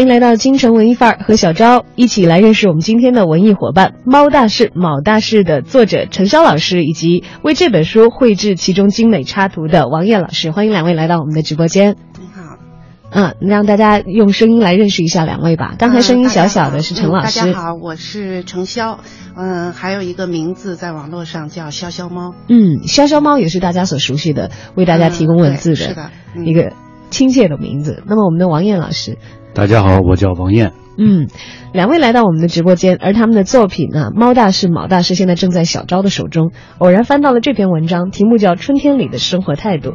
欢迎来到京城文艺范儿，和小昭一起来认识我们今天的文艺伙伴——猫大士、卯大士的作者陈潇老师，以及为这本书绘制其中精美插图的王艳老师。欢迎两位来到我们的直播间。你好，嗯，让大家用声音来认识一下两位吧。刚才声音小小的是陈老师。嗯大家好，我是程潇，嗯，还有一个名字在网络上叫潇潇猫。嗯，潇潇猫也是大家所熟悉的，为大家提供文字嗯是的嗯一个亲切的名字。那么我们的王艳老师。大家好，我叫王艳。嗯，两位来到我们的直播间，而他们的作品呢，猫大师、卯大师现在正在小昭的手中。偶然翻到了这篇文章，题目叫《春天里的生活态度》。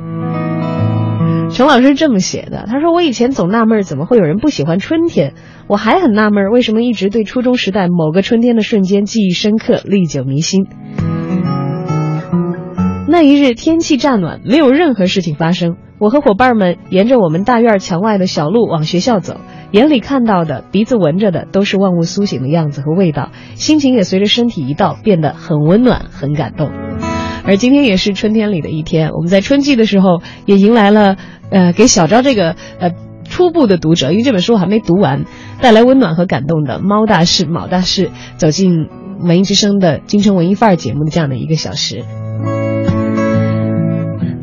陈老师这么写的，他说：“我以前总纳闷，怎么会有人不喜欢春天？我还很纳闷，为什么一直对初中时代某个春天的瞬间记忆深刻，历久弥新。”那一日天气乍暖，没有任何事情发生。我和伙伴们沿着我们大院墙外的小路往学校走，眼里看到的、鼻子闻着的都是万物苏醒的样子和味道，心情也随着身体一道变得很温暖、很感动。而今天也是春天里的一天，我们在春季的时候也迎来了，呃，给小昭这个呃初步的读者，因为这本书我还没读完，带来温暖和感动的猫大士、卯大士走进文艺之声的京城文艺范儿节目的这样的一个小时。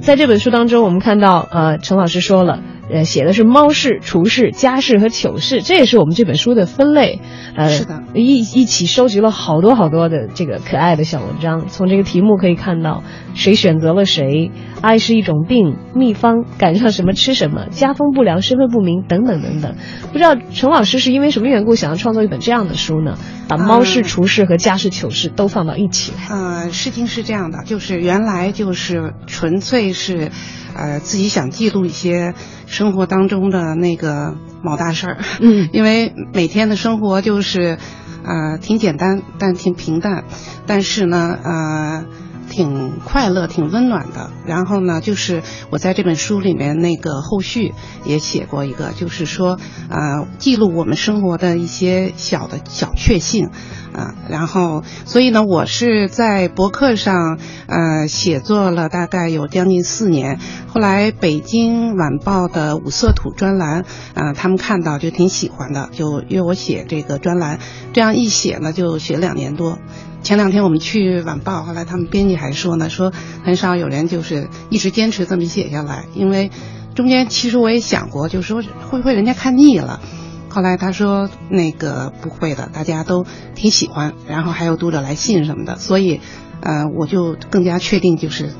在这本书当中，我们看到，呃，陈老师说了，呃，写的是猫事、厨事、家事和糗事，这也是我们这本书的分类。呃，是的，一一起收集了好多好多的这个可爱的小文章。从这个题目可以看到，谁选择了谁，爱是一种病，秘方，赶上什么吃什么，家风不良，身份不明，等等等等。不知道陈老师是因为什么缘故想要创作一本这样的书呢？把猫事、嗯厨事和家事、糗事都放到一起来。呃，事情是这样的，就是原来就是纯粹是，呃，自己想记录一些生活当中的那个毛大事儿。嗯 因为每天的生活就是，呃，挺简单，但挺平淡，但是呢，呃。挺快乐，挺温暖的。然后呢，就是我在这本书里面那个后续也写过一个，就是说，呃，记录我们生活的一些小的小确幸，啊、然后，所以呢，我是在博客上，呃，写作了大概有将近四年。后来北京晚报的五色土专栏，啊、他们看到就挺喜欢的，就约我写这个专栏。这样一写呢，就写两年多。前两天我们去晚报，后来他们编辑还说呢，说很少有人就是一直坚持这么写下来，因为中间其实我也想过，就说会不会人家看腻了。后来他说那个不会的，大家都挺喜欢，然后还有读者来信什么的，所以，呃，我就更加确定就是，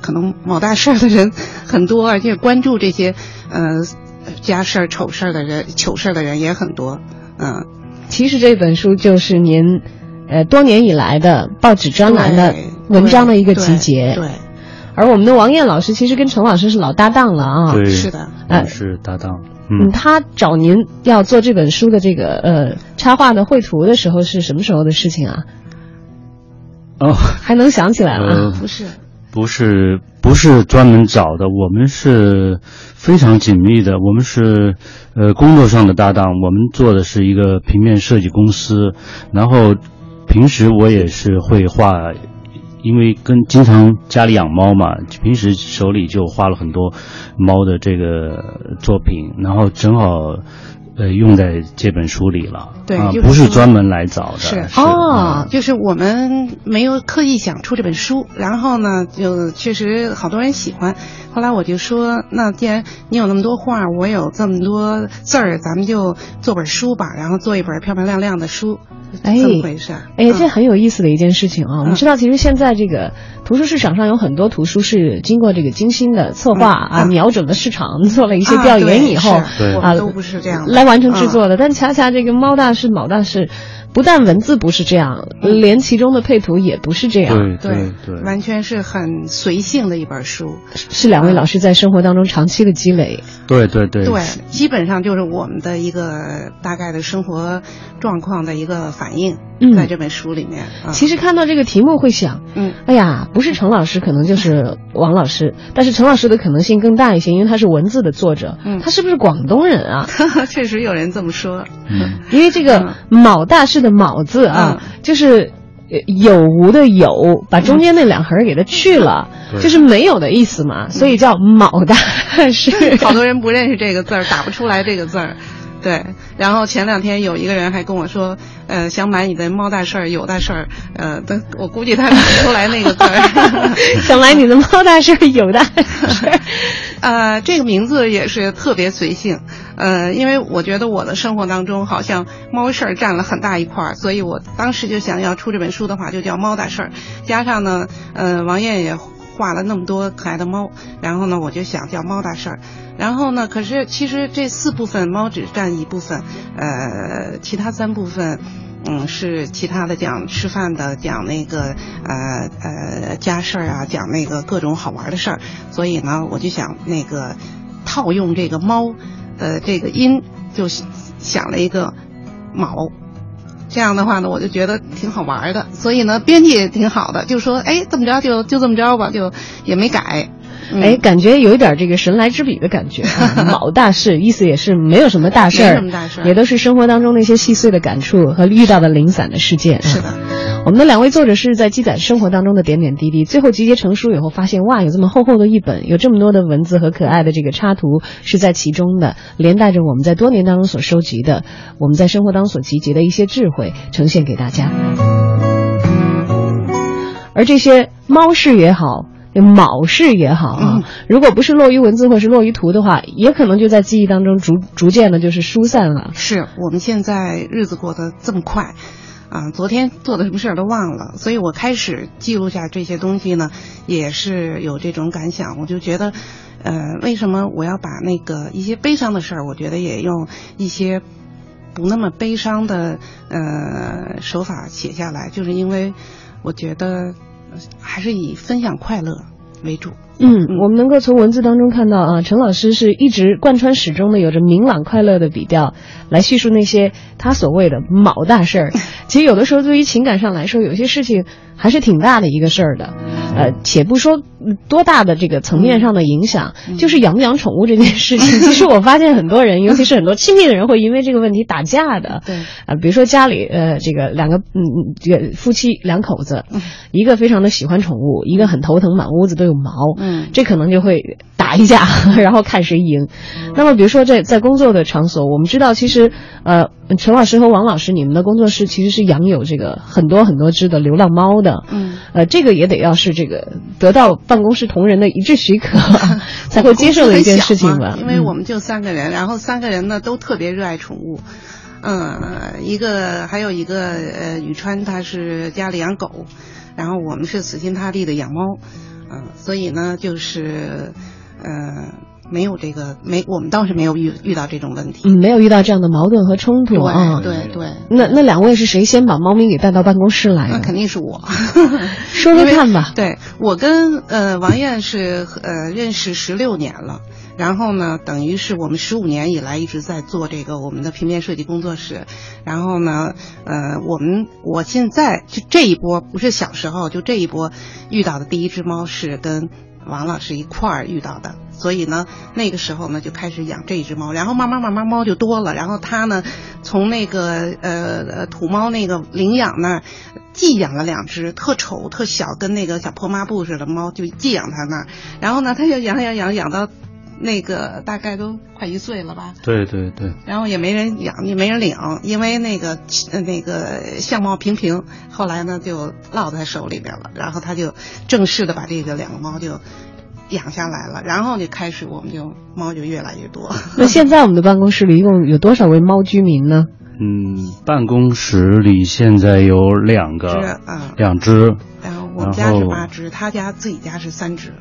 可能某大事儿的人很多，而且关注这些呃家事儿、丑事儿的人、糗事儿的人也很多，嗯、其实这本书就是您，呃，多年以来的报纸专栏的文章的一个集结。对，而我们的王艳老师其实跟陈老师是老搭档了啊。对，是的，呃是搭档。嗯，嗯，他找您要做这本书的这个呃插画的绘图的时候是什么时候的事情啊？哦，还能想起来吗呃啊？不是，不是不是专门找的，我们是非常紧密的，我们是呃工作上的搭档，我们做的是一个平面设计公司，然后平时我也是会画。因为跟经常家里养猫嘛，平时手里就画了很多猫的这个作品，然后正好呃用在这本书里了。啊，对就是不是专门来找的。是哦，就是我们没有刻意想出这本书，然后呢，就确实好多人喜欢。后来我就说，那既然你有那么多画，我有这么多字儿，咱们就做本书吧，然后做一本漂漂亮亮的书，哎怎么回事儿。哎，这嗯很有意思的一件事情啊！我们嗯知道，其实现在这个图书市场上有很多图书是经过这个精心的策划啊，瞄准了市场，做了一些啊调研以后啊都不是这样来完成制作的。但恰恰这个猫大师、卯大师，不但文字不是这样，连其中的配图也不是这样。对对对，完全是很随性的一本书。是两位老师在生活当中长期的积累。对对对。对，基本上就是我们的一个大概的生活状况的一个反应，在这本书里面。其实看到这个题目会想，嗯，哎呀，不是陈老师，可能就是王老师。但是陈老师的可能性更大一些，因为他是文字的作者。嗯，他是不是广东人啊？确实有人这么说。嗯，因为这个“卯大事”的“卯”字啊，就是有无的“有”，把中间那两横给它去了，就是没有的意思嘛，所以叫“卯大是”。好多人不认识这个字儿，打不出来这个字儿。对，然后前两天有一个人还跟我说，呃，想买你的猫大事儿，有大事儿，呃，我估计他买不出来那个字儿。想买你的猫大事儿，有大事儿。呃，这个名字也是特别随性，呃，因为我觉得我的生活当中好像猫事儿占了很大一块儿，所以我当时就想要出这本书的话，就叫猫大事儿。加上呢，呃，王艳也画了那么多可爱的猫，然后呢，我就想叫猫大事儿。然后呢，可是其实这四部分猫只占一部分，呃，其他三部分。嗯，是其他的讲吃饭的，讲那个呃呃家事儿啊，讲那个各种好玩的事儿。所以呢，我就想那个套用这个猫的这个音，就想了一个卯。这样的话呢，我就觉得挺好玩的。所以呢，编辑也挺好的，就说哎，这么着就就这么着吧，就也没改。哎，感觉有一点这个神来之笔的感觉。卯大事，意思也是没有什么大事儿，也都是生活当中那些细碎的感触和遇到的零散的事件。是的，我们的两位作者是在积攒生活当中的点点滴滴，最后集结成书以后，发现哇，有这么厚厚的一本，有这么多的文字和可爱的这个插图是在其中的，连带着我们在多年当中所收集的，我们在生活当中所集结的一些智慧，呈现给大家。而这些猫事也好。卯事也好啊，如果不是落于文字或是落于图的话，也可能就在记忆当中逐逐渐的就是疏散了。是我们现在日子过得这么快，啊，昨天做的什么事儿都忘了，所以我开始记录下这些东西呢，也是有这种感想。我就觉得，呃，为什么我要把那个一些悲伤的事儿，我觉得也用一些不那么悲伤的呃手法写下来，就是因为我觉得。还是以分享快乐为主。嗯，我们能够从文字当中看到啊，陈老师是一直贯穿始终的，有着明朗快乐的笔调来叙述那些他所谓的“毛大事儿”。其实有的时候，对于情感上来说，有些事情还是挺大的一个事儿的。呃，且不说多大的这个层面上的影响，就是养不养宠物这件事情，其实我发现很多人，尤其是很多亲密的人，会因为这个问题打架的。对啊，比如说家里呃，这个两个嗯嗯，这个夫妻两口子，一个非常的喜欢宠物，一个很头疼，满屋子都有毛。嗯，这可能就会打一架，然后看谁赢。那么，比如说在在工作的场所，我们知道，其实呃，陈老师和王老师，你们的工作室其实是养有这个很多很多只的流浪猫的。嗯，呃，这个也得要是这个得到办公室同仁的一致许可，才会接受的一件事情吧。因为我们就三个人，然后三个人呢都特别热爱宠物。嗯，一个还有一个呃，宇川他是家里养狗，然后我们是死心塌地的养猫。嗯，所以呢，就是，呃，没有这个，没，我们倒是没有遇遇到这种问题，嗯，没有遇到这样的矛盾和冲突啊。对对。那那两位是谁先把猫咪给带到办公室来的？那肯定是我。说说看吧。对我跟呃王艳是呃认识十六年了。然后呢，等于是我们十五年以来一直在做这个我们的平面设计工作室。然后呢，呃，我们我现在就这一波不是小时候，就这一波遇到的第一只猫是跟王老师一块儿遇到的。所以呢，那个时候呢就开始养这一只猫，然后慢慢慢慢猫就多了。然后他呢，从那个呃土猫那个领养那儿寄养了两只特丑特小，跟那个小破抹布似的猫，就寄养他那儿。然后呢，他就养养养养到。那个大概都快一岁了吧？对对对。然后也没人养，也没人领，因为那个那个相貌平平，后来呢就落在手里边了。然后他就正式的把这个两个猫就养下来了。然后就开始我们就猫就越来越多。那现在我们的办公室里一共有多少位猫居民呢？嗯，办公室里现在有两个，啊，两只。然后我们家是八只，他家自己家是三只。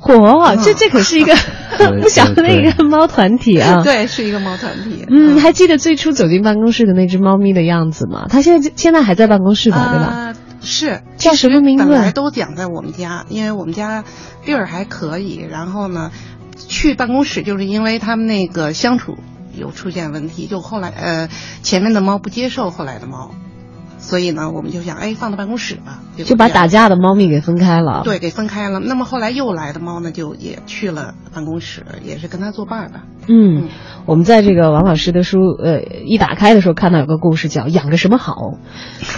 嚯，这这可是一个对 不小的对一个猫团体啊！对，是一个猫团体。嗯，还记得最初走进办公室的那只猫咪的样子吗？它现在现在还在办公室吧，对吧？啊是叫什么名字本来都养在我们家，因为我们家地儿还可以。然后呢，去办公室就是因为他们那个相处有出现问题，就后来呃前面的猫不接受后来的猫，所以呢我们就想哎放到办公室吧，就把打架的猫咪给分开了。对给分开了。那么后来又来的猫呢，就也去了办公室，也是跟他作伴儿吧。嗯，我们在这个王老师的书，呃，一打开的时候看到有个故事叫《养个什么好》，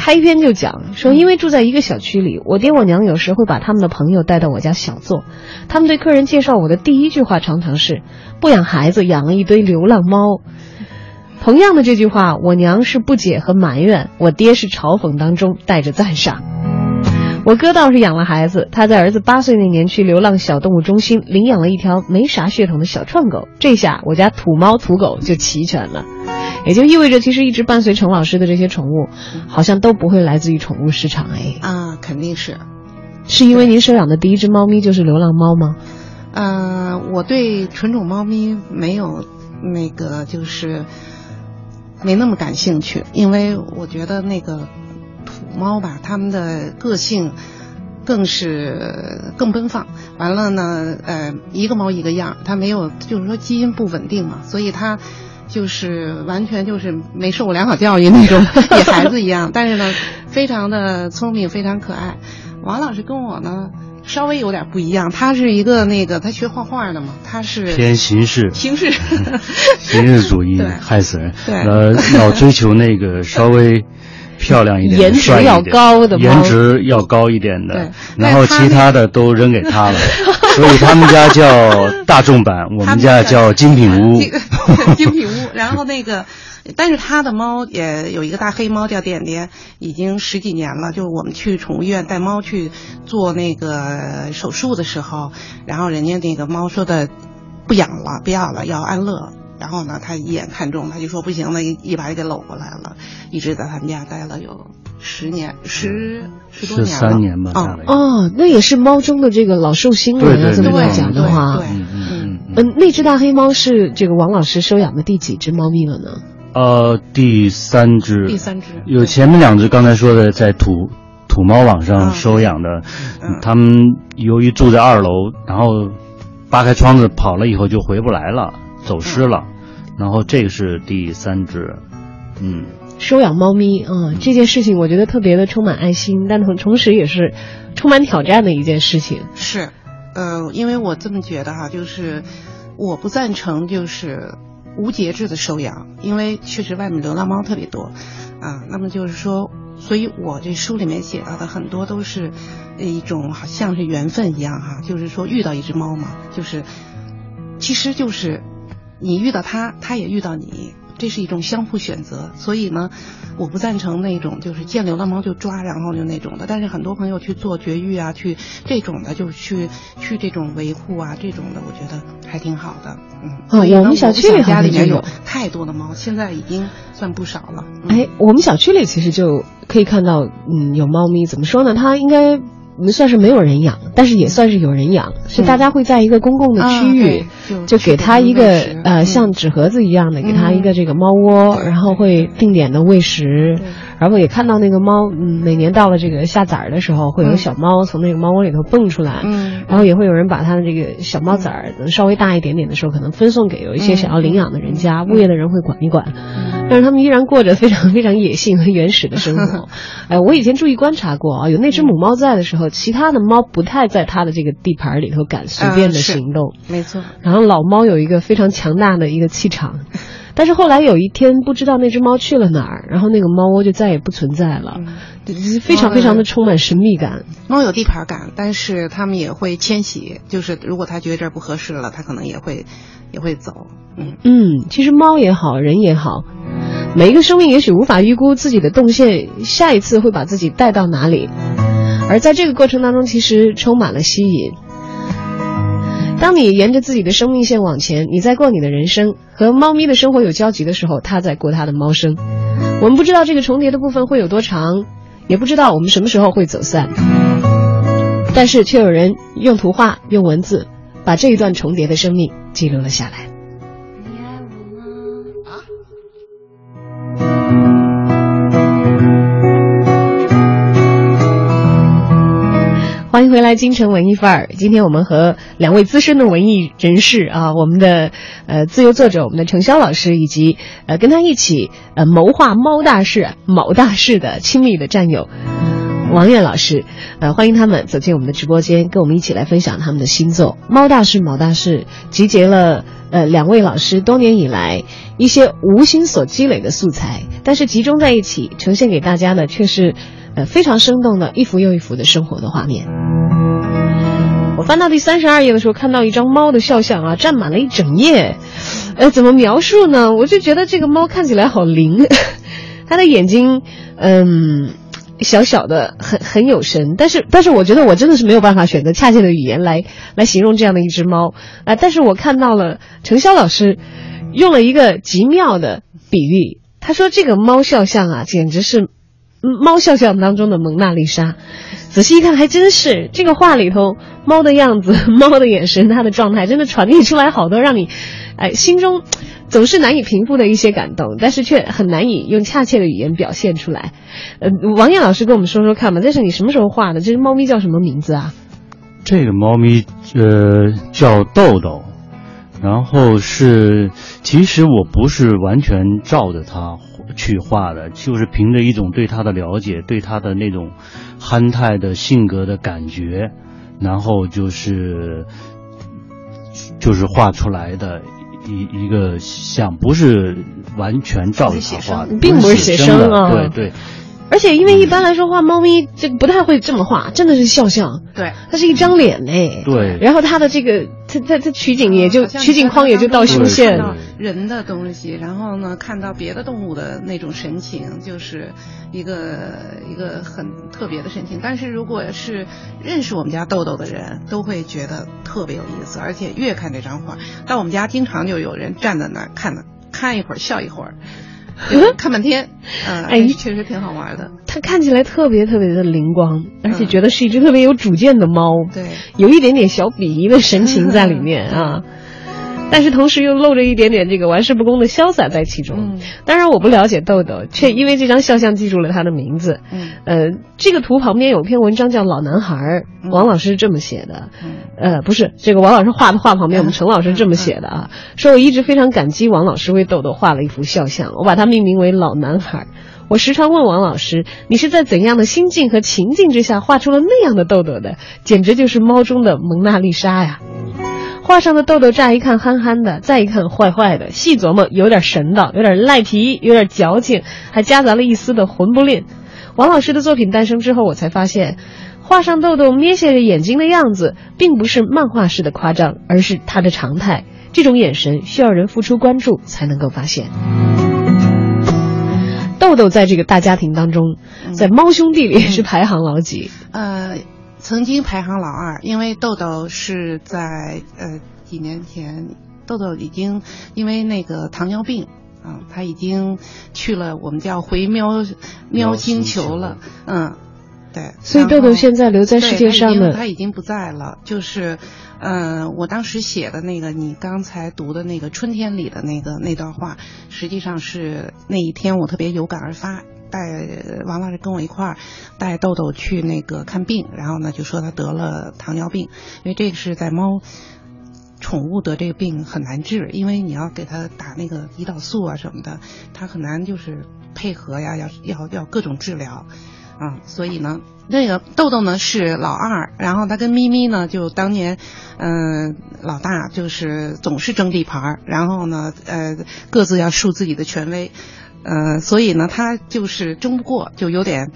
开篇就讲说，因为住在一个小区里，我爹我娘有时会把他们的朋友带到我家小坐，他们对客人介绍我的第一句话常常是不养孩子，养了一堆流浪猫。同样的这句话，我娘是不解和埋怨，我爹是嘲讽当中带着赞赏。我哥倒是养了孩子，他在儿子八岁那年去流浪小动物中心领养了一条没啥血统的小串狗，这下我家土猫土狗就齐全了，也就意味着其实一直伴随程老师的这些宠物，好像都不会来自于宠物市场哎，啊，肯定是。是因为您收养的第一只猫咪就是流浪猫吗？呃，我对纯种猫咪没有那个就是没那么感兴趣，因为我觉得那个土猫吧，它们的个性更是更奔放。完了呢，呃，一个猫一个样，它没有就是说基因不稳定嘛，所以它。就是完全就是没受过良好教育那种 野孩子一样，但是呢，非常的聪明，非常可爱。王老师跟我呢稍微有点不一样，他是一个那个他学画画的嘛，他是偏形式，形式。形式主义害死人。对。呃，老追求那个稍微漂亮一点、颜值要高的颜值要高一点对。的，然后其他的都扔给他了，所以他们家叫大众版，我们家叫精品屋。精精品屋。然后那个，但是他的猫也有一个大黑猫叫点点，已经十几年了。就是我们去宠物医院带猫去做那个手术的时候，然后人家那个猫说的不养了，不要了，要安乐。然后呢，他一眼看中，他就说不行了，一一把就给搂过来了，一直在他们家待了有十年，十十多年了，13年吧哦，那也是猫中的这个老寿星了。对这么来讲的话，对嗯。嗯，那只大黑猫是这个王老师收养的第几只猫咪了呢？呃，第三只，第三只有前面两只刚才说的在土土猫网上嗯收养的，嗯。他们由于住在二楼，然后扒开窗子跑了以后就回不来了，走失了，然后这个是第三只，嗯，收养猫咪，嗯，这件事情我觉得特别的充满爱心，但同同时也是充满挑战的一件事情。是，呃，因为我这么觉得哈，就是我不赞成就是无节制的收养，因为确实外面流浪猫特别多，啊，那么就是说，所以我这书里面写到的很多都是一种好像是缘分一样哈，就是说遇到一只猫嘛，就是其实就是你遇到它，它也遇到你。这是一种相互选择，所以呢，我不赞成那种就是见流浪猫就抓，然后就那种的。但是很多朋友去做绝育啊，去这种的，就是去去这种维护啊，这种的，我觉得还挺好的。嗯，我们小区里家里面有太多的猫，现在已经算不少了。嗯、哎，我们小区里其实就可以看到，嗯，有猫咪。怎么说呢？它应该算是没有人养，但是也算是有人养，是大家会在一个公共的区域，就就给它一个呃嗯像纸盒子一样的，给它一个这个猫窝，对然后会定点的喂食对，然后也看到那个猫，嗯，每年到了这个下崽儿的时候，会有嗯小猫从那个猫窝里头蹦出来，嗯然后也会有人把它的这个小猫崽儿稍微大一点点的时候，可能分送给有一些嗯想要领养的人家，物业的人会管一管。嗯但是他们依然过着非常非常野性和原始的生活。哎，我以前注意观察过啊，有那只母猫在的时候，其他的猫不太在它的这个地盘里头敢随便的行动。没错，然后老猫有一个非常强大的一个气场，但是后来有一天不知道那只猫去了哪儿，然后那个猫窝就再也不存在了，嗯非常非常的充满神秘感。猫有地盘感，但是它们也会迁徙，就是如果它觉得这儿不合适了，它可能也会也会走。嗯，嗯，其实猫也好，人也好，每一个生命也许无法预估自己的动线，下一次会把自己带到哪里，而在这个过程当中，其实充满了吸引。当你沿着自己的生命线往前，你在过你的人生，和猫咪的生活有交集的时候，它在过它的猫生。我们不知道这个重叠的部分会有多长，也不知道我们什么时候会走散，但是却有人用图画、用文字把这一段重叠的生命记录了下来。欢迎回来，京城文艺范儿。今天我们和两位资深的文艺人士啊，我们的呃自由作者，我们的程潇老师，以及呃跟他一起呃谋划猫大事、某大事的亲密的战友王艳老师，呃欢迎他们走进我们的直播间，跟我们一起来分享他们的新作《猫大事》。某大事集结了呃两位老师多年以来一些无心所积累的素材，但是集中在一起呈现给大家的却是。呃，非常生动的一幅又一幅的生活的画面。我翻到第三十二页的时候，看到一张猫的肖像啊，占满了一整页。呃，怎么描述呢？我就觉得这个猫看起来好灵，它的眼睛，嗯，小小的，很很有神。但是，但是我觉得我真的是没有办法选择恰切的语言来来形容这样的一只猫啊。但是我看到了程潇老师用了一个极妙的比喻，他说这个猫肖像啊，简直是。猫肖像当中的蒙娜丽莎，仔细一看还真是这个画里头猫的样子、猫的眼神、它的状态，真的传递出来好多让你，哎，心中 总是难以平复的一些感动，但是却很难以用恰切的语言表现出来。呃，王艳老师跟我们说说看吧，这是你什么时候画的？这只猫咪叫什么名字啊？这个猫咪呃叫豆豆。然后是，其实我不是完全照着它去画的，就是凭着一种对他的了解，对他的那种憨态的性格的感觉，然后就是就是画出来的一一个像，不是完全照着他画的，并不是写生啊，对对。而且，因为一般来说画猫咪，这个不太会这么画，真的是肖像。对，它是一张脸呢。对。然后它的这个，它它它取景也就取景框也就到胸线。人的东西，然后呢，看到别的动物的那种神情，就是一个一个很特别的神情。但是如果是认识我们家豆豆的人，都会觉得特别有意思，而且越看这张画，到我们家经常就有人站在那儿看的，看一会儿笑一会儿。看半天，嗯，哎，确实挺好玩的。它看起来特别特别的灵光，而且觉得是一只特别有主见的猫，对，有一点点小鄙夷的神情在里面 啊。但是同时又露着一点点这个玩世不恭的潇洒在其中。当然我不了解豆豆，却因为这张肖像记住了他的名字。嗯，呃，这个图旁边有篇文章叫《老男孩》，王老师是这么写的。呃，不是这个王老师画的画旁边，我们陈老师这么写的啊，说我一直非常感激王老师为豆豆画了一幅肖像，我把它命名为《老男孩》。我时常问王老师，你是在怎样的心境和情境之下画出了那样的豆豆的？简直就是猫中的蒙娜丽莎呀！画上的豆豆乍一看憨憨的，再一看坏坏的，细琢磨有点神道，有点赖皮，有点矫情，还夹杂了一丝的混不吝。王老师的作品诞生之后，我才发现，画上豆豆眯斜着眼睛的样子，并不是漫画式的夸张，而是他的常态。这种眼神需要人付出关注才能够发现。豆豆在这个大家庭当中，在猫兄弟里是排行老几？呃。曾经排行老二，因为豆豆是在呃几年前，豆豆已经因为那个糖尿病啊，他已经去了我们叫回喵喵星球了，嗯，对。所以豆豆现在留在世界上的他已经不在了。就是，嗯，我当时写的那个你刚才读的那个春天里的那个那段话，实际上是那一天我特别有感而发。带王老师跟我一块儿带豆豆去那个看病，然后呢就说他得了糖尿病，因为这个是在猫宠物得这个病很难治，因为你要给他打那个胰岛素啊什么的，他很难就是配合呀，要要要各种治疗啊，所以呢那个豆豆呢是老二，然后他跟咪咪呢就当年嗯老大就是总是争地盘儿，然后呢呃各自要树自己的权威。呃，所以呢，他就是争不过，就有点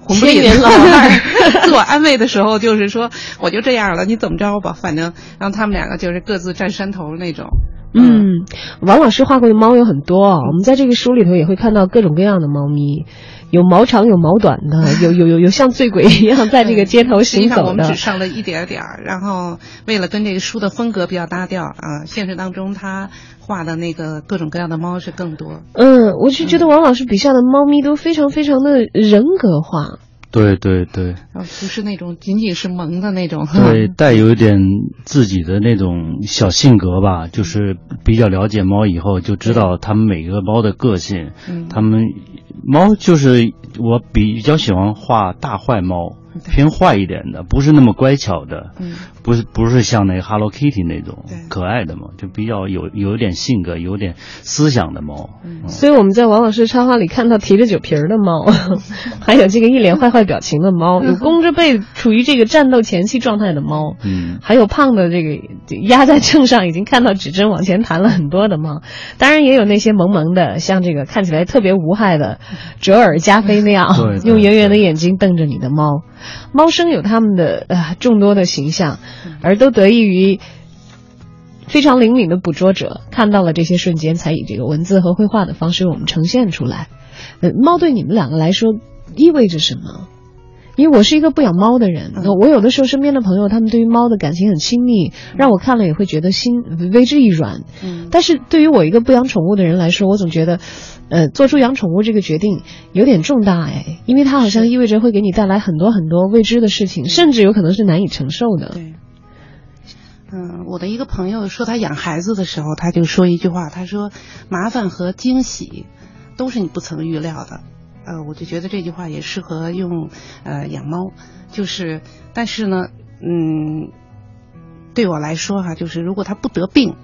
红不脸 老二。自我安慰的时候，就是说我就这样了，你怎么着吧，反正让他们两个就是各自占山头那种。嗯，王老师画过的猫有很多，我们在这个书里头也会看到各种各样的猫咪。有毛长有毛短的，有有有有像醉鬼一样在这个街头行走的。我们只上了一点点儿，然后为了跟这个书的风格比较搭调啊，现实当中他画的那个各种各样的猫是更多。嗯，我是觉得王老师笔下的猫咪都非常非常的人格化。对对对呃不是那种仅仅是萌的那种。对，带有一点自己的那种小性格吧，就是比较了解猫以后，就知道它们每个猫的个性。嗯它们猫就是我比较喜欢画大坏猫，偏坏一点的，不是那么乖巧的。嗯。不是不是像那个 Hello Kitty 那种可爱的猫，就比较有有点性格、有点思想的猫。嗯。所以我们在王老师插画里看到提着酒瓶的猫，还有这个一脸坏坏表情的猫，有弓着背处于这个战斗前期状态的猫，嗯，还有胖的这个压在秤上已经看到指针往前弹了很多的猫，当然也有那些萌萌的，像这个看起来特别无害的折耳加菲那样用圆圆的眼睛瞪着你的猫。猫生有它们的呃众多的形象，而都得益于非常灵敏的捕捉者看到了这些瞬间，才以这个文字和绘画的方式为我们呈现出来。呃，猫对你们两个来说意味着什么？因为我是一个不养猫的人，嗯我有的时候身边的朋友他们对于猫的感情很亲密，让我看了也会觉得心为之一软。嗯但是对于我一个不养宠物的人来说，我总觉得，呃，做出养宠物这个决定有点重大哎，因为它好像意味着会给你带来很多很多未知的事情，甚至有可能是难以承受的。对。嗯，我的一个朋友说他养孩子的时候，他就说一句话，他说麻烦和惊喜都是你不曾预料的。呃，我就觉得这句话也适合用呃养猫，就是但是呢，嗯，对我来说哈、就是如果它不得病，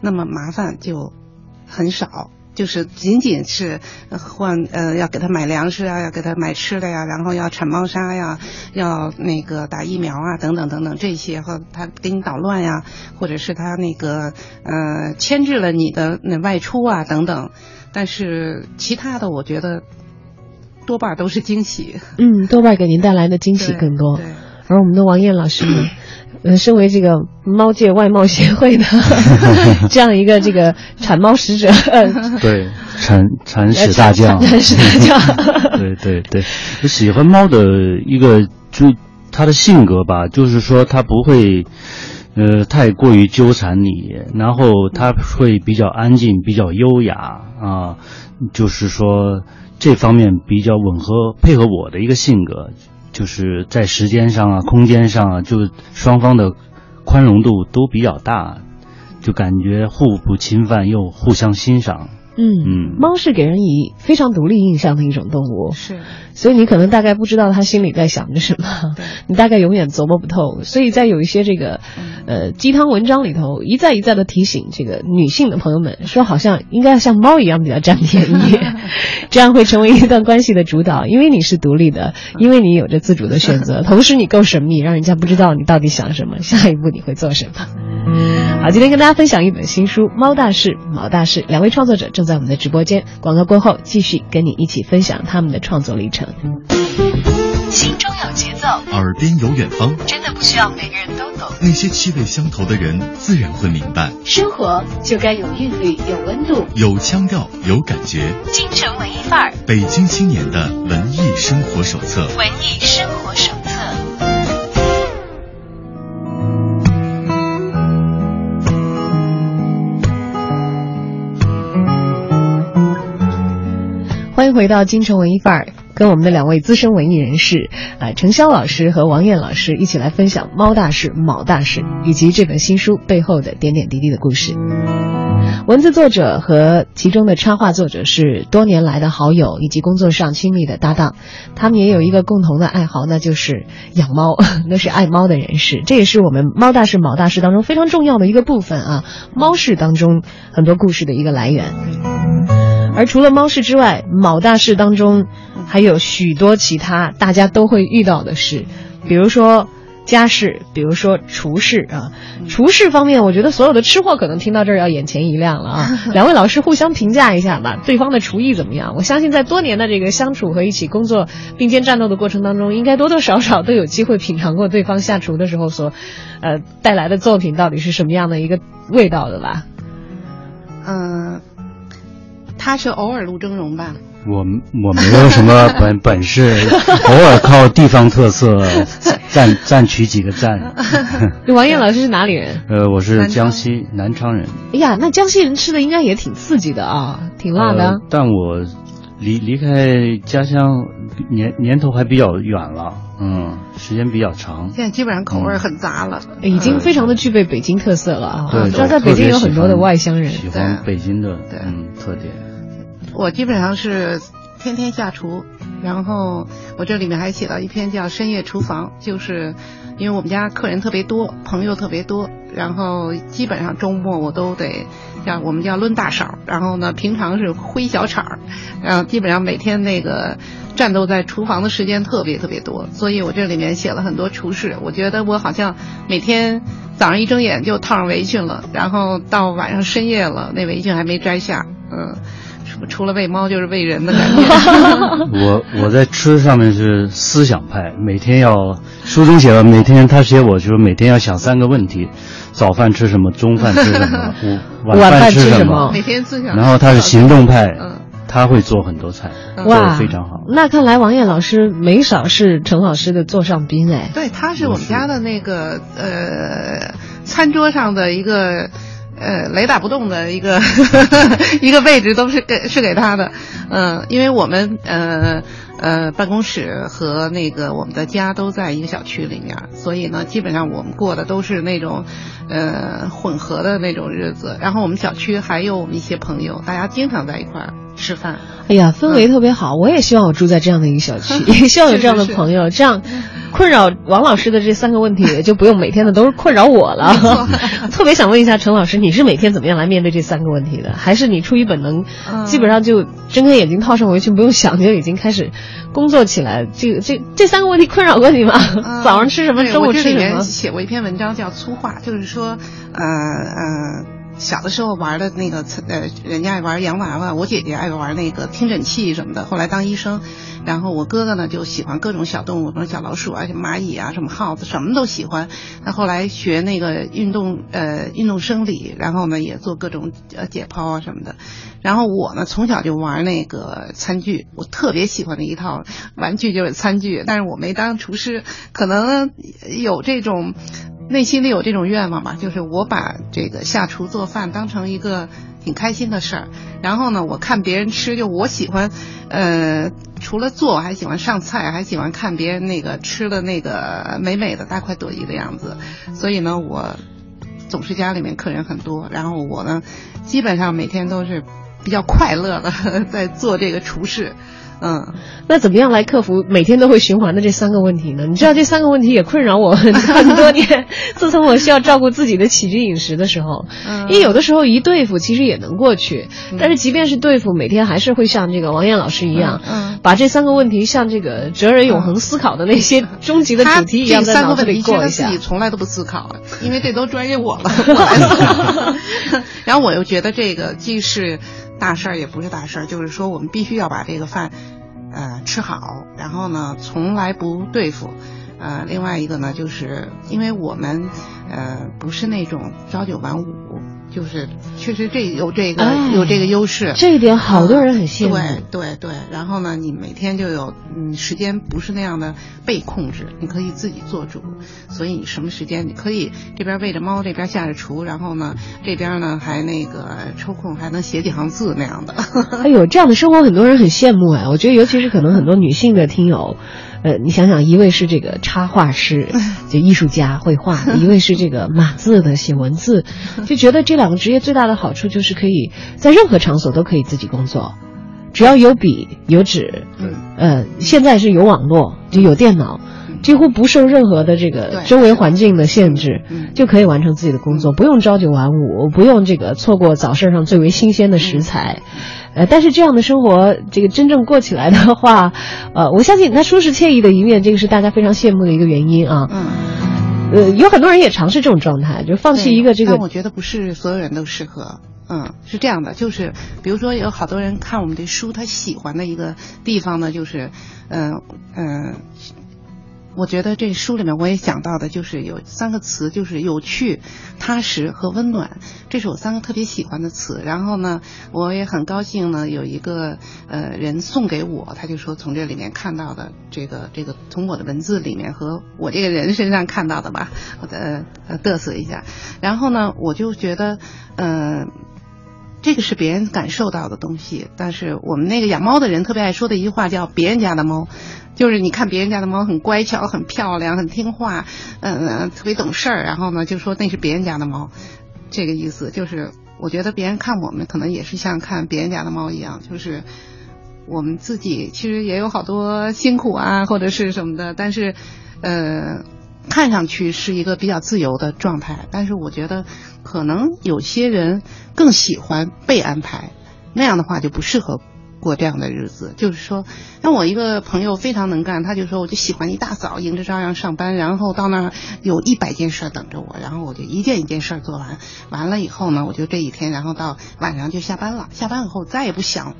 那么麻烦就很少。就是仅仅是换呃要给它买粮食啊，要给它买吃的呀，然后要铲猫砂呀，要那个打疫苗啊，等等等等这些和它给你捣乱呀，或者是它那个呃牵制了你的那外出啊等等，但是其他的我觉得多半都是惊喜，嗯，多半给您带来的惊喜更多。对而我们的王艳老师呢，呃，身为这个猫界外贸协会的 这样一个这个铲猫使者，呃，对，铲铲屎大将，铲屎大将对对 对，就喜欢猫的一个就它的性格吧，就是说它不会。呃，太过于纠缠你，然后它会比较安静，比较优雅啊，就是说这方面比较吻合配合我的一个性格，就是在时间上啊、空间上啊，就双方的宽容度都比较大，就感觉互不侵犯又互相欣赏。嗯。嗯。猫是给人以非常独立印象的一种动物，是。所以你可能大概不知道它心里在想着什么，你大概永远琢磨不透。所以在有一些这个呃鸡汤文章里头，一再一再的提醒这个女性的朋友们说，好像应该要像猫一样比较占便宜，这样会成为一段关系的主导，因为你是独立的，因为你有着自主的选择，同时你够神秘，让人家不知道你到底想什么，下一步你会做什么。好，今天跟大家分享一本新书《猫大事》，毛大事，两位创作者正在我们的直播间。广告过后，继续跟你一起分享他们的创作历程。心中有节奏，耳边有远方，真的不需要每个人都懂。那些气味相投的人自然会明白。生活就该有韵律，有温度。有腔调，有感觉。京城文艺范儿，北京青年的文艺生活手册。文艺生活手先回到京城文艺范儿，跟我们的两位资深文艺人士，啊、程潇老师和王艳老师一起来分享猫大事、卯大事以及这本新书背后的点点滴滴的故事。文字作者和其中的插画作者是多年来的好友以及工作上亲密的搭档，他们也有一个共同的爱好，那就是养猫，那是爱猫的人士。这也是我们猫大事、卯大事当中非常重要的一个部分啊，猫事当中很多故事的一个来源。而除了猫事之外，卯大事当中还有许多其他大家都会遇到的事，比如说家事，比如说厨事啊。厨事方面，我觉得所有的吃货可能听到这儿要眼前一亮了啊。两位老师互相评价一下吧，对方的厨艺怎么样？我相信在多年的这个相处和一起工作、并肩战斗的过程当中，应该多多少少都有机会品尝过对方下厨的时候所，呃带来的作品到底是什么样的一个味道的吧？嗯、他是偶尔录峥嵘吧？我我没有什么本 本事，偶尔靠地方特色 赞赞取几个赞。王艳老师是哪里人？呃，我是江西南昌人，哎呀，那江西人吃的应该也挺刺激的啊，挺辣的啊。呃但我离离开家乡年年头还比较远了，嗯，时间比较长。现在基本上口味很杂了，已经非常的具备北京特色了啊！对，知道在北京有很多的外乡人喜欢北京的嗯特点。我基本上是天天下厨，然后我这里面还写了一篇叫《深夜厨房》，就是因为我们家客人特别多，朋友特别多，然后基本上周末我都得叫我们叫抡大勺，然后呢平常是挥小铲，然后基本上每天那个战斗在厨房的时间特别特别多，所以我这里面写了很多厨师。我觉得我好像每天早上一睁眼就套上围裙了，然后到晚上深夜了，那围裙还没摘下，嗯。除了喂猫就是喂人的感觉。我我在吃上面是思想派，每天要书中写了，每天他写我就是每天要想三个问题：早饭吃什么，中饭吃什么，晚饭吃什么。每天思想。然后他是行动派，他会做很多菜，做的非常好。那看来王艳老师没少是陈老师的座上宾哎。对，他是我们家的那个呃餐桌上的一个。呃，雷打不动的一个 一个位置都是给是给他的，嗯，因为我们呃呃办公室和那个我们的家都在一个小区里面，所以呢，基本上我们过的都是那种呃混合的那种日子。然后我们小区还有我们一些朋友，大家经常在一块儿吃饭。哎呀，氛围特别好，我也希望我住在这样的一个小区，也 希望有这样的朋友，这样。困扰王老师的这三个问题，也就不用每天的都是困扰我了。特别想问一下陈老师，你是每天怎么样来面对这三个问题的？还是你出于本能，基本上就睁开眼睛套上围裙，不用想就已经开始工作起来？这个这这三个问题困扰过你吗？早上吃什么？中午吃什么？写过一篇文章叫《粗话》，就是说，呃呃。小的时候玩的那个，呃，人家爱玩洋娃娃，我姐姐爱玩那个听诊器什么的。后来当医生，然后我哥哥呢就喜欢各种小动物，什么小老鼠啊、蚂蚁啊、什么耗子，什么都喜欢。他后来学那个运动，呃，运动生理，然后呢也做各种呃解剖啊什么的。然后我呢从小就玩那个餐具，我特别喜欢的一套玩具就是餐具，但是我没当厨师，可能有这种。内心里有这种愿望吧，就是我把这个下厨做饭当成一个挺开心的事儿。然后呢，我看别人吃，就我喜欢，呃，除了做，还喜欢上菜，还喜欢看别人那个吃的那个美美的大快朵颐的样子。所以呢，我总是家里面客人很多，然后我呢，基本上每天都是比较快乐的 在做这个厨师。嗯，那怎么样来克服每天都会循环的这三个问题呢？你知道这三个问题也困扰我 很多年。自从我需要照顾自己的起居饮食的时候，嗯因为有的时候一对付其实也能过去，但是即便是对付，每天还是会像这个王艳老师一样，嗯把这三个问题像这个哲人永恒思考的那些终极的主题一样在脑子里过一下。自己从来都不思考，因为这都专业我了，我来思考。然后我又觉得这个既是。大事儿也不是大事儿，就是说我们必须要把这个饭，呃，吃好。然后呢，从来不对付。呃，另外一个呢，就是因为我们，呃，不是那种朝九晚五。就是确实这有这个有这个优势，这一点好多人很羡慕。对对对，然后呢，你每天就有嗯时间不是那样的被控制，你可以自己做主，所以你什么时间你可以这边喂着猫，这边下着厨，然后呢这边呢还那个抽空还能写几行字那样的。哎呦，这样的生活很多人很羡慕哎，我觉得尤其是可能很多女性的听友。呃，你想想，一位是这个插画师，就艺术家绘画；一位是这个码字的写文字，就觉得这两个职业最大的好处就是可以在任何场所都可以自己工作，只要有笔有纸，呃，现在是有网络就有电脑，几乎不受任何的这个周围环境的限制，就可以完成自己的工作，不用朝九晚五，不用这个错过早市上最为新鲜的食材。呃，但是这样的生活，这个真正过起来的话，呃，我相信他舒适惬意的一面，这个是大家非常羡慕的一个原因啊。嗯。呃，有很多人也尝试这种状态，就放弃一个这个。但我觉得不是所有人都适合。嗯，是这样的，就是比如说有好多人看我们的书，他喜欢的一个地方呢，就是，嗯嗯。我觉得这书里面我也讲到的，就是有三个词，就是有趣、踏实和温暖，这是我三个特别喜欢的词。然后呢，我也很高兴呢，有一个呃人送给我，他就说从这里面看到的这个这个，从我的文字里面和我这个人身上看到的吧，我的呃嘚瑟一下。然后呢，我就觉得，嗯。这个是别人感受到的东西。但是我们那个养猫的人特别爱说的一句话叫“别人家的猫”，就是你看别人家的猫很乖巧、很漂亮、很听话，嗯、特别懂事儿，然后呢就说那是别人家的猫，这个意思就是我觉得别人看我们可能也是像看别人家的猫一样，就是我们自己其实也有好多辛苦啊或者是什么的，但是呃。看上去是一个比较自由的状态，但是我觉得可能有些人更喜欢被安排，那样的话就不适合过这样的日子。就是说，那我一个朋友非常能干，他就说我就喜欢一大早迎着朝阳上班，然后到那儿有一百件事等着我，然后我就一件一件事做完，完了以后呢，我就这一天，然后到晚上就下班了，下班以后再也不想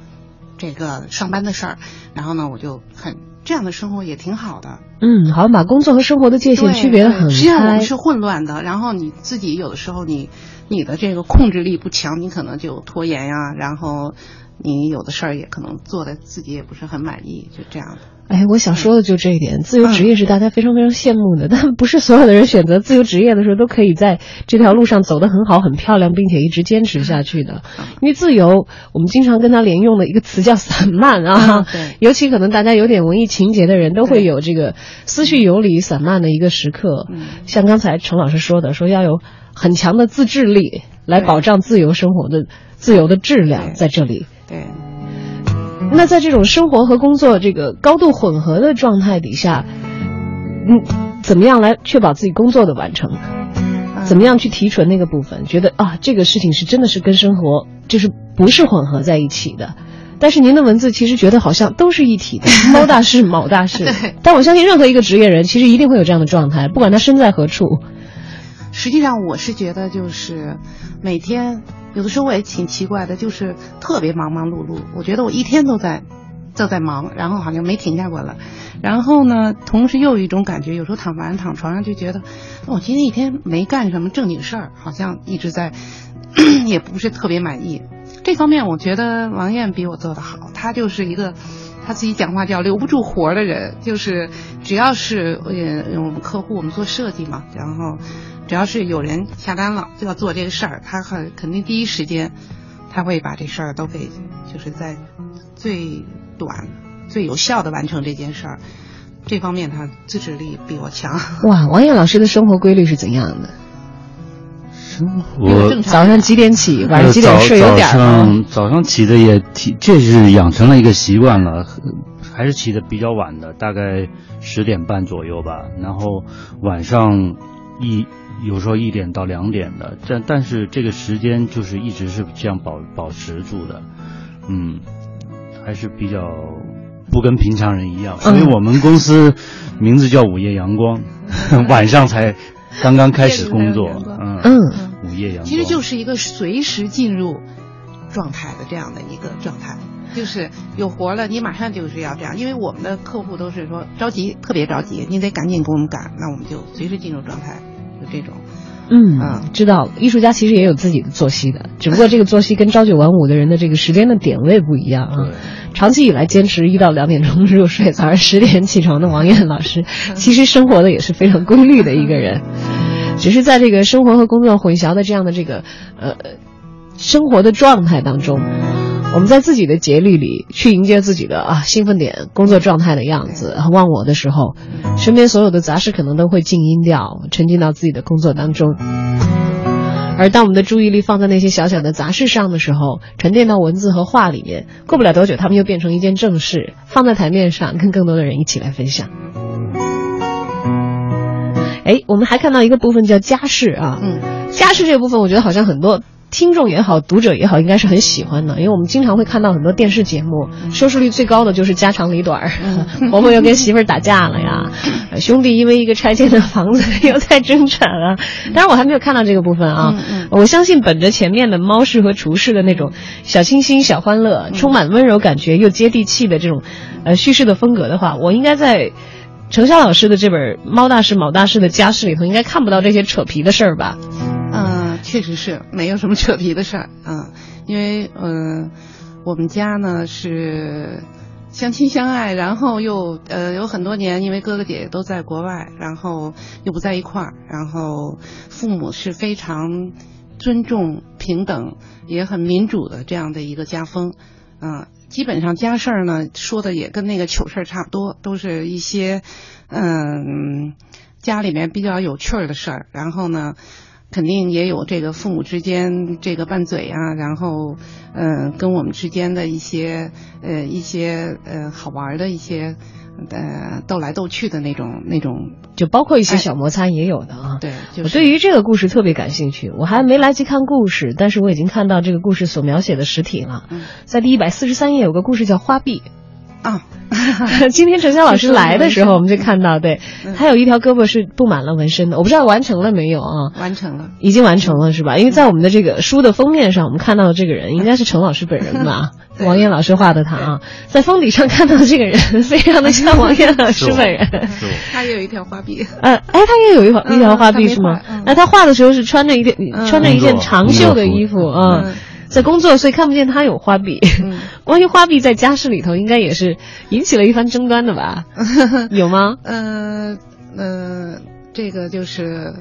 这个上班的事儿，然后呢，我就很。这样的生活也挺好的，嗯，好像把工作和生活的界限区别的很开。实际上我们是混乱的，然后你自己有的时候你你的这个控制力不强，你可能就拖延呀，然后你有的事儿也可能做的自己也不是很满意，就这样的。哎，我想说的就这一点，自由职业是大家非常非常羡慕的，但不是所有的人选择自由职业的时候都可以在这条路上走得很好、很漂亮，并且一直坚持下去的。因为自由，我们经常跟它连用的一个词叫散漫啊，对，尤其可能大家有点文艺情节的人都会有这个思绪游离、散漫的一个时刻。像刚才陈老师说的，说要有很强的自制力来保障自由生活的自由的质量在这里。对。那在这种生活和工作这个高度混合的状态底下，嗯，怎么样来确保自己工作的完成？怎么样去提纯那个部分？觉得啊，这个事情是真的是跟生活就是不是混合在一起的。但是您的文字其实觉得好像都是一体的，猫大师，卯大师。但我相信任何一个职业人其实一定会有这样的状态，不管他身在何处。实际上，我是觉得就是每天。有的时候我也挺奇怪的，就是特别忙忙碌碌。我觉得我一天都在都在忙，然后好像没停下过了。然后呢，同时又有一种感觉，有时候躺完躺床上就觉得，我今天一天没干什么正经事儿，好像一直在，也不是特别满意。这方面我觉得王艳比我做得好，她就是一个她自己讲话叫留不住活儿的人，就是只要是呃我们客户，我们做设计嘛，然后。只要是有人下单了，就要做这个事儿，他很肯定第一时间，他会把这事儿都给，就是在最短、最有效的完成这件事儿。这方面他自制力比我强。哇，王艳老师的生活规律是怎样的？生活早上几点起，晚上几点睡？有点早上早上起的也挺，这是养成了一个习惯了，还是起的比较晚的，大概十点半左右吧。然后晚上一。有时候一点到两点的，但但是这个时间就是一直是这样保保持住的，嗯，还是比较不跟平常人一样，所以我们公司名字叫午夜阳光，晚上才刚刚开始工作，嗯嗯，午夜阳光。其实就是一个随时进入状态的这样的一个状态，就是有活了你马上就是要这样，因为我们的客户都是说着急，特别着急，你得赶紧给我们赶，那我们就随时进入状态。就这种，嗯啊，知道艺术家其实也有自己的作息的，只不过这个作息跟朝九晚五的人的这个时间的点位不一样啊。长期以来坚持一到两点钟入睡，早上十点起床的王艳老师，其实生活的也是非常规律的一个人，只是在这个生活和工作混淆的这样的这个呃生活的状态当中。我们在自己的节律里去迎接自己的啊兴奋点、工作状态的样子、忘我的时候，身边所有的杂事可能都会静音掉，沉浸到自己的工作当中。而当我们的注意力放在那些小小的杂事上的时候，沉淀到文字和话里面，过不了多久，他们又变成一件正事，放在台面上，跟更多的人一起来分享。哎，我们还看到一个部分叫家事啊，嗯，家事这个部分，我觉得好像很多。听众也好，读者也好，应该是很喜欢的，因为我们经常会看到很多电视节目，收视率最高的就是家长里短儿，婆婆又跟媳妇儿打架了呀，兄弟因为一个拆迁的房子又在争产啊。当然我还没有看到这个部分啊，我相信本着前面的猫式和厨师的那种小清新、小欢乐，充满温柔感觉又接地气的这种呃叙事的风格的话，我应该在程潇老师的这本《猫大师、卯大师的家事》里头应该看不到这些扯皮的事儿吧？确实是没有什么扯皮的事儿啊，因为嗯，我们家呢是相亲相爱，然后又呃有很多年，因为哥哥姐姐都在国外，然后又不在一块儿，然后父母是非常尊重。平等，也很民主的这样的一个家风，嗯、基本上家事儿呢说的也跟那个糗事儿差不多，都是一些嗯家里面比较有趣儿的事儿，然后呢。肯定也有这个父母之间这个拌嘴啊，然后，嗯、跟我们之间的一些呃一些呃好玩的一些呃斗来斗去的那种那种，就包括一些小摩擦也有的啊。对，就我对于这个故事特别感兴趣，我还没来及看故事，但是我已经看到这个故事所描写的实体了。嗯在第一百四十三页有个故事叫花臂，啊，今天陈潇老师来的时候，我们就看到，对嗯。他有一条胳膊是布满了纹身的，我不知道完成了没有啊？完成了。已经完成了是吧？因为在我们的这个书的封面上，我们看到的这个人应该是陈老师本人吧？王艳老师画的他啊，在封底上看到的这个人 非常的像王艳老师本人。他也有一条花臂，呃，哎，他也有一条嗯一条花臂是吗？那他画的时候是穿着一件嗯。穿着一件长袖的衣服啊嗯，在工作，所以看不见他有花臂。嗯，关于花臂在家室里头，应该也是引起了一番争端的吧？有吗？呃呃，这个就是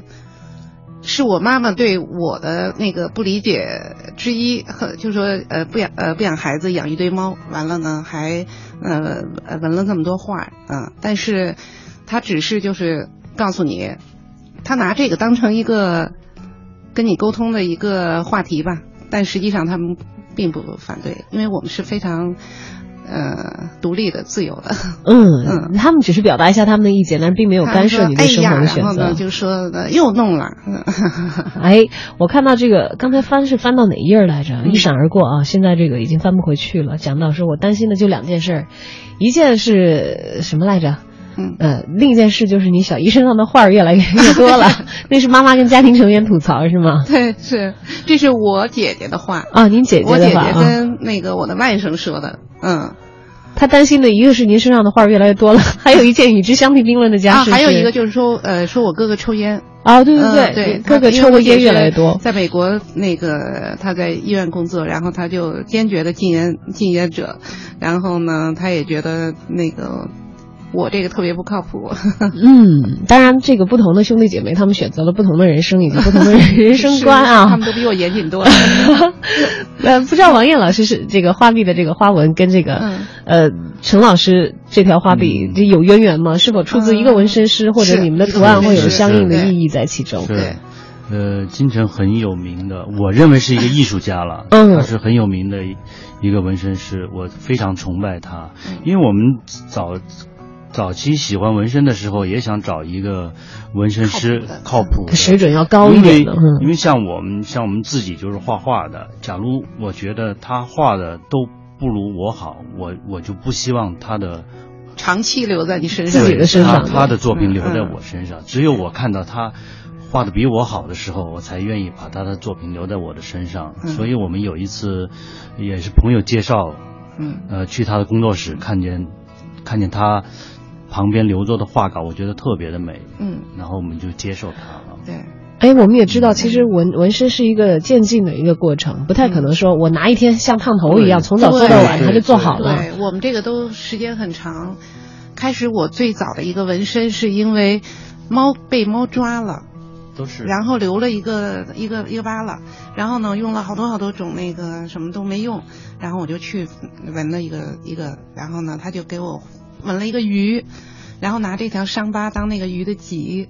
是我妈妈对我的那个不理解之一，和就说呃不养呃不养孩子养一堆猫，完了呢还呃呃纹了那么多画啊、但是她只是就是告诉你，她拿这个当成一个跟你沟通的一个话题吧，但实际上他们并不反对，因为我们是非常呃独立的、自由的。嗯，嗯他们只是表达一下他们的意见，但是并没有干涉你对生活的选择然后呢，。就说呃又弄了，哎，我看到这个，刚才翻是翻到哪一页来着？嗯一闪而过啊！现在这个已经翻不回去了。讲到说我担心的就两件事儿，一件是什么来着？嗯。呃，另一件事就是你小姨身上的画儿越来越越多了，那是妈妈跟家庭成员吐槽是吗？对，是，这是我姐姐的话，啊，您姐姐我姐姐跟那个我的外甥说的，嗯，他担心的一个是您身上的画越来越多了，还有一件与之相提并论的家啊，事、还有一个就是说，呃，说我哥哥抽烟，啊，对对对，嗯对，哥哥抽的烟越来越多。在美国那个他在医院工作，然后他就坚决的禁烟禁烟者，然后呢，他也觉得那个我这个特别不靠谱，嗯，当然，这个不同的兄弟姐妹，他们选择了不同的人生以及不同的人生观啊。他啊们。都比我严谨多了。呃，不知道王艳老师是这个花臂的这个花纹跟这个、嗯。呃陈老师这条花臂嗯。这有渊源吗？是否出自一个纹身师，或者你们的图案会有相应的意义在其中？对，呃，金城很有名的，我认为是一个艺术家了，嗯。他是很有名的一一个纹身师，我非常崇拜他，嗯。因为我们早早期喜欢纹身的时候，也想找一个纹身师靠谱的。水准要高一点的，因为因嗯为像我们像我们自己就是画画的，假如我觉得他画的都不如我好，我我就不希望他的长期留在你身上，自己的身上。他他的作品留在嗯我身上，只有我看到他画的比我好的时候，我才愿意把他的作品留在我的身上。嗯。所以我们有一次也是朋友介绍，嗯。呃，去他的工作室看见看见他旁边留着的画稿，我觉得特别的美，嗯，然后我们就接受它了。对。哎，我们也知道，其实纹纹身是一个渐进的一个过程，不太可能说我拿一天像烫头一样，从早做到晚，对它就做好了。对我们这个都时间很长。开始我最早的一个纹身是因为猫被猫抓了，都是然后留了一个一个一个疤了，然后呢用了好多好多种那个什么都没用，然后我就去纹了一个一个，然后呢他就给我纹了一个鱼，然后拿这条伤疤当那个鱼的脊，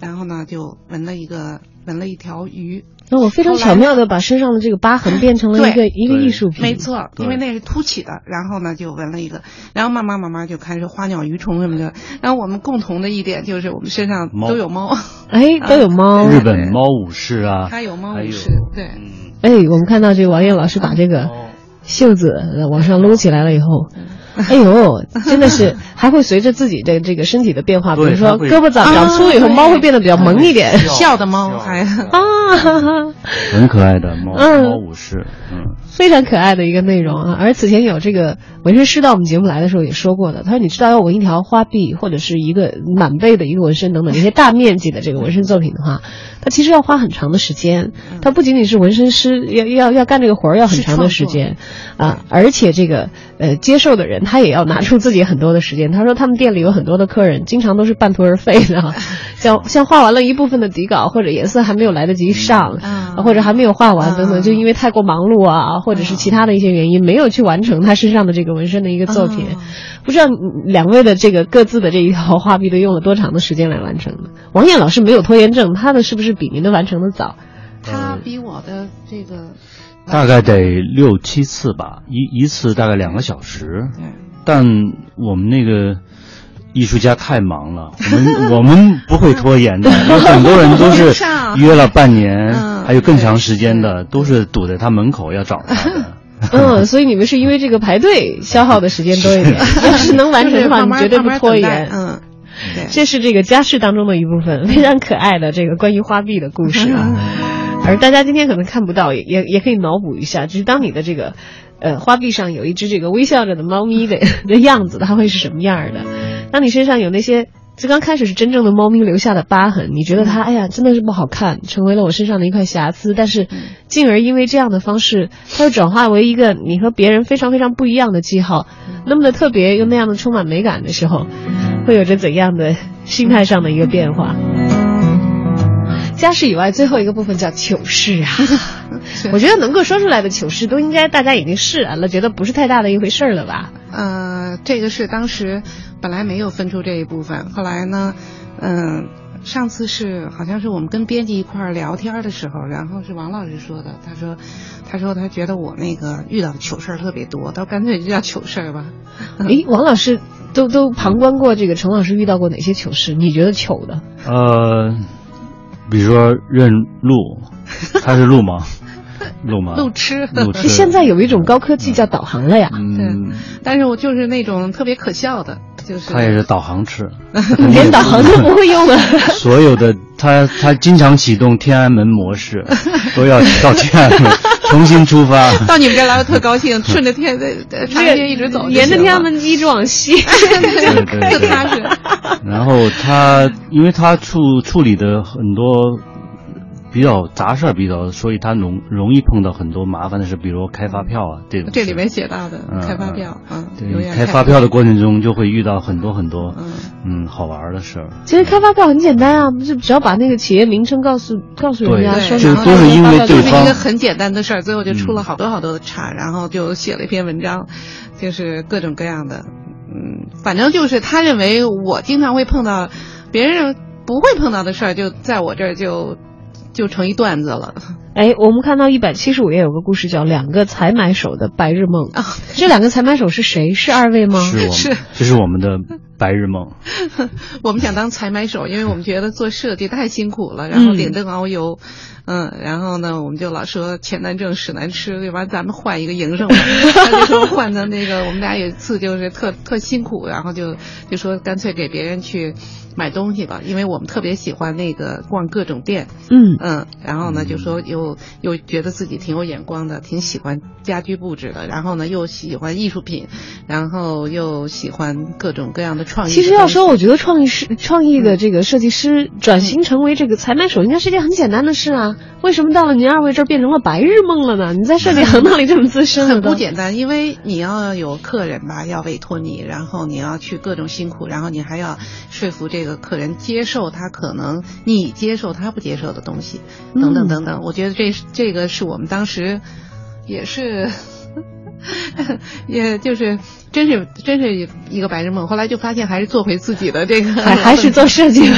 然后呢就纹了一个纹了一条鱼，那我非常巧妙的把身上的这个疤痕变成了一个一个艺术品。没错，因为那是凸起的，然后呢就纹了一个，然后慢慢慢慢就开始花鸟鱼虫什么的。然后我们共同的一点就是我们身上都有猫，哎，都有猫。日本猫武士啊，它有猫武士，对，嗯，哎，我们看到这个王艳老师把这个哦袖子呃往上撸起来了以后，嗯 哎呦，真的是还会随着自己的这个身体的变化，比如说胳膊长长粗了以后，啊猫会变得比较萌一点。笑的猫还啊，很可爱的猫嗯猫武士，嗯。非常可爱的一个内容啊！而此前有这个纹身师到我们节目来的时候也说过的，他说你知道要纹一条花臂或者是一个满背的一个纹身等等这些大面积的这个纹身作品的话，他其实要花很长的时间。他不仅仅是纹身师，要要要干这个活儿要很长的时间啊，而且这个呃接受的人他也要拿出自己很多的时间。他说他们店里有很多的客人，经常都是半途而废的啊，像像画完了一部分的底稿，或者颜色还没有来得及上，嗯或者还没有画完等等，嗯就因为太过忙碌啊，或者是其他的一些原因，没有去完成他身上的这个纹身的一个作品。嗯不知道嗯两位的这个各自的这一套画壁都用了多长的时间来完成的？王艳老师没有拖延症，他的是不是比您的完成的早？他比我的这个大概得六七次吧，一一次大概两个小时。对但我们那个艺术家太忙了，我们 我们不会拖延的，有很多人都是 约了半年，嗯还有更长时间的，都是堵在他门口要找他的。嗯，所以你们是因为这个排队消耗的时间多一点，要 是能完成的话，你绝对不拖延。嗯，这是这个家事当中的一部分，非常可爱的这个关于花臂的故事啊。而大家今天可能看不到，也也也可以脑补一下，就是当你的这个，呃，花臂上有一只这个微笑着的猫咪的 的样子，它会是什么样的？当你身上有那些，就刚开始是真正的猫咪留下的疤痕，你觉得它，哎呀，真的是不好看，成为了我身上的一块瑕疵，但是，进而因为这样的方式，它又转化为一个你和别人非常非常不一样的记号，那么的特别又那样的充满美感的时候，会有着怎样的心态上的一个变化？家事以外，最后一个部分叫糗事啊。我觉得能够说出来的糗事，都应该大家已经释然了，觉得不是太大的一回事儿了吧？呃，这个是当时本来没有分出这一部分，后来呢，嗯、上次是好像是我们跟编辑一块儿聊天的时候，然后是王老师说的，他说，他说他觉得我那个遇到的糗事儿特别多，他干脆就叫糗事儿吧。诶，王老师都都旁观过这个陈老师遇到过哪些糗事？你觉得糗的？呃，比如说认路，他是路吗？路吗？路痴路痴。现在有一种高科技叫导航了呀。嗯，但是我就是那种特别可笑的，就是他也是导航痴，连导航都不会用了。所有的他他经常启动天安门模式，都要到天安门重新出发。到你们这儿来，我特高兴，顺着天呃长安街一直走沿着天安门一直往西，对对对特踏实。然后他，因为他处处理的很多比较杂事儿比较，所以他容容易碰到很多麻烦的事，比如开发票啊这种。这里面写到的嗯开发票，嗯，永对，开发票的过程中就会遇到很多很多嗯。嗯好玩的事儿。其实开发票很简单啊，不是只要把那个企业名称告诉告诉人家，对。说哪就都是因为就对方。是一个很简单的事儿，最后就出了嗯好多好多的岔，然后就写了一篇文章，就是各种各样的，嗯，反正就是他认为我经常会碰到别人不会碰到的事儿，就在我这儿就就成一段子了。哎，我们看到一百七十五页有个故事叫《两个采买手的白日梦》啊这两个采买手是谁？是二位吗？是我是，这是我们的白日梦。我们想当采买手，因为我们觉得做设计太辛苦了，然后嗯顶灯熬油，嗯，然后呢，我们就老说钱难挣，屎难吃，要不然咱们换一个营生吧。他就说换成那个，我们俩有一次就是特特辛苦，然后就就说干脆给别人去买东西吧，因为我们特别喜欢那个逛各种店，嗯，嗯，然后呢，就说又又觉得自己挺有眼光的，挺喜欢家居布置的，然后呢又喜欢艺术品，然后又喜欢各种各样的创意的。其实要说，我觉得创意师、创意的这个设计师转型成为这个采买手，应该是一件很简单的事啊。为什么到了您二位这儿变成了白日梦了呢？你在设计行当里这么资深了很不简单，因为你要有客人吧，要委托你，然后你要去各种辛苦，然后你还要说服这个客人接受他可能你接受他不接受的东西，等等嗯等等。我觉得这这个是我们当时也是。也就是真是真是一个白日梦，后来就发现还是做回自己的这个，还还是做设计吧。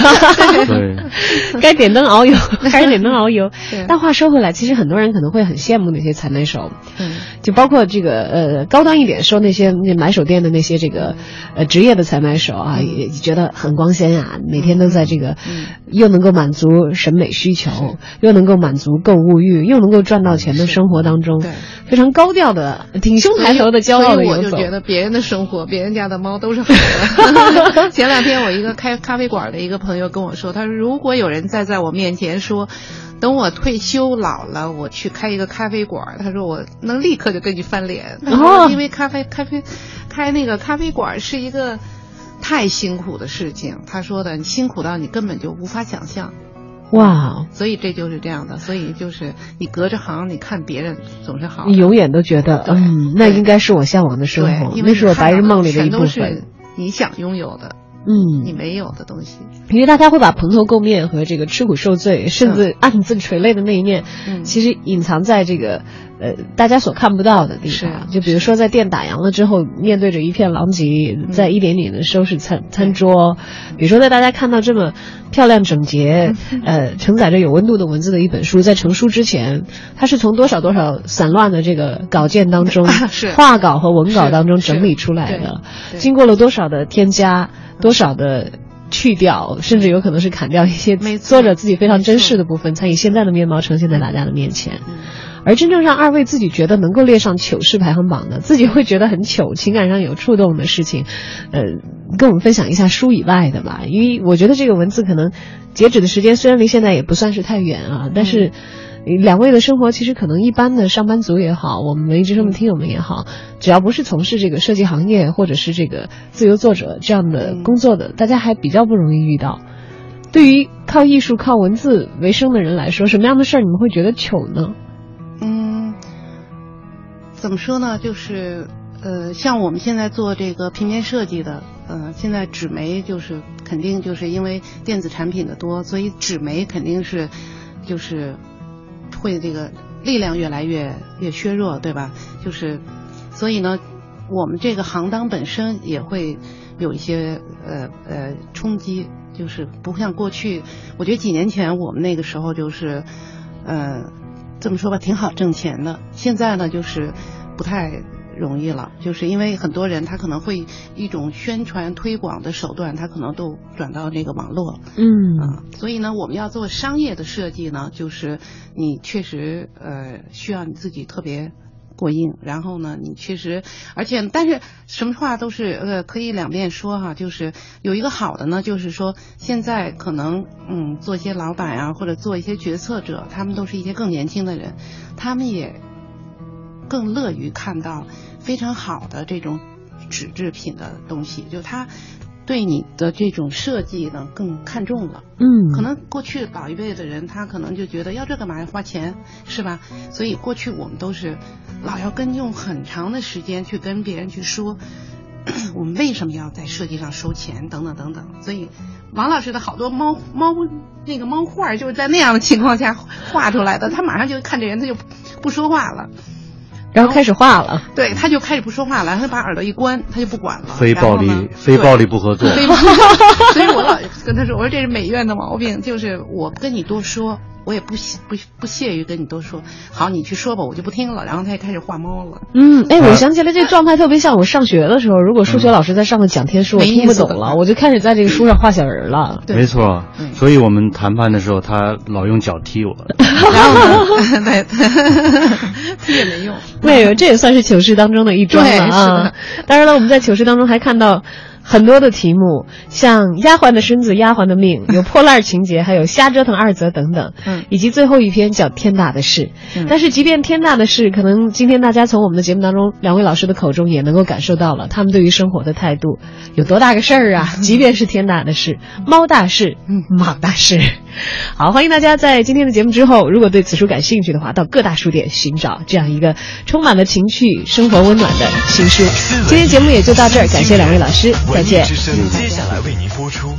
对，该点灯熬油还是点灯熬油。但话说回来，其实很多人可能会很羡慕那些采买手，嗯就包括这个呃高端一点说那些那买手店的那些这个呃职业的采买手啊，也觉得很光鲜啊，每天都在这个嗯又能够满足审美需求，又能够满足购物欲，又能够赚到钱的生活当中对，非常高调的挺胸抬头的骄傲的所以我游走。就觉得别人的生活，别人家的猫都是好的。前两天我一个开咖啡馆的一个朋友跟我说，他说如果有人再在我面前说，等我退休老了，我去开一个咖啡馆，他说我能立刻就跟你翻脸。他哦说因为咖啡咖啡开那个咖啡馆是一个太辛苦的事情，他说的辛苦到你根本就无法想象。哇，所以这就是这样的，所以就是你隔着行，你看别人总是好。你永远都觉得，嗯，那应该是我向往的生活，对，因为那是我白日梦里的一部全都是分。你想拥有的。嗯，你没有的东西。因为大家会把蓬头垢面和这个吃苦受罪，甚至暗自垂泪的那一面，嗯其实隐藏在这个呃大家所看不到的地方。就比如说在店打烊了之后，面对着一片狼藉，在一点点的收拾餐餐桌；比如说在大家看到这么漂亮整洁、呃承载着有温度的文字的一本书，在成书之前，它是从多少多少散乱的这个稿件当中 画稿和文稿当中整理出来的，经过了多少的添加，多少的。去掉，甚至有可能是砍掉一些作者自己非常珍视的部分，才以现在的面貌呈现在大家的面前。嗯而真正让二位自己觉得能够列上糗事排行榜的，自己会觉得很糗、情感上有触动的事情，呃，跟我们分享一下书以外的吧。因为我觉得这个文字可能截止的时间虽然离现在也不算是太远啊，但是。两位的生活其实可能一般的上班族也好，我们文艺之声的听友们也好，只要不是从事这个设计行业或者是这个自由作者这样的工作的，大家还比较不容易遇到。对于靠艺术、靠文字为生的人来说，什么样的事儿你们会觉得糗呢？怎么说呢？就是呃，像我们现在做这个平面设计的，呃，现在纸媒就是肯定就是因为电子产品的多，所以纸媒肯定是就是会这个力量越来越越削弱，对吧？就是所以呢，我们这个行当本身也会有一些呃呃冲击，就是不像过去，我觉得几年前我们那个时候就是呃。这么说吧，挺好挣钱的。现在呢，就是不太容易了，就是因为很多人他可能会一种宣传推广的手段，他可能都转到这个网络，嗯啊，所以呢，我们要做商业的设计呢，就是你确实呃需要你自己特别。过硬，然后呢，你确实，而且但是什么话都是呃可以两面说哈，就是有一个好的呢，就是说现在可能嗯做一些老板啊，或者做一些决策者，他们都是一些更年轻的人，他们也更乐于看到非常好的这种纸制品的东西，就他对你的这种设计呢更看重了。嗯，可能过去老一辈的人，他可能就觉得要这干嘛要花钱，是吧？所以过去我们都是老要跟用很长的时间去跟别人去说，我们为什么要在设计上收钱，等等等等。所以王老师的好多猫猫那个猫画就是在那样的情况下画出来的，他马上就看这人他就不说话了。然后开始画了，对，他就开始不说话了，他把耳朵一关，他就不管了。非暴力非暴力不合作。非暴力，所以我老跟他说，我说这是美院的毛病，就是我不跟你多说，我也不屑不不屑于跟你多说。好，你去说吧，我就不听了。然后他也开始画猫了。嗯，哎，我想起来这状态特别像我上学的时候，如果数学老师在上面讲天书，我没听不懂了，我就开始在这个书上画小人儿了。对没错嗯，所以我们谈判的时候，他老用脚踢我。然后呢，对，踢也没用。对，这也算是糗事当中的一桩了啊的。当然了，我们在糗事当中还看到。很多的题目，像丫鬟的身子、丫鬟的命，有破烂情节，还有瞎折腾二则等等，嗯以及最后一篇叫天大的事。嗯但是，即便天大的事，可能今天大家从我们的节目当中，两位老师的口中也能够感受到了他们对于生活的态度有多大个事儿啊！即便是天大的事，猫大事，嗯马大事。好，欢迎大家在今天的节目之后，如果对此书感兴趣的话，到各大书店寻找这样一个充满了情趣、生活温暖的新书。今天节目也就到这儿，感谢两位老师，再见。接下来为您播出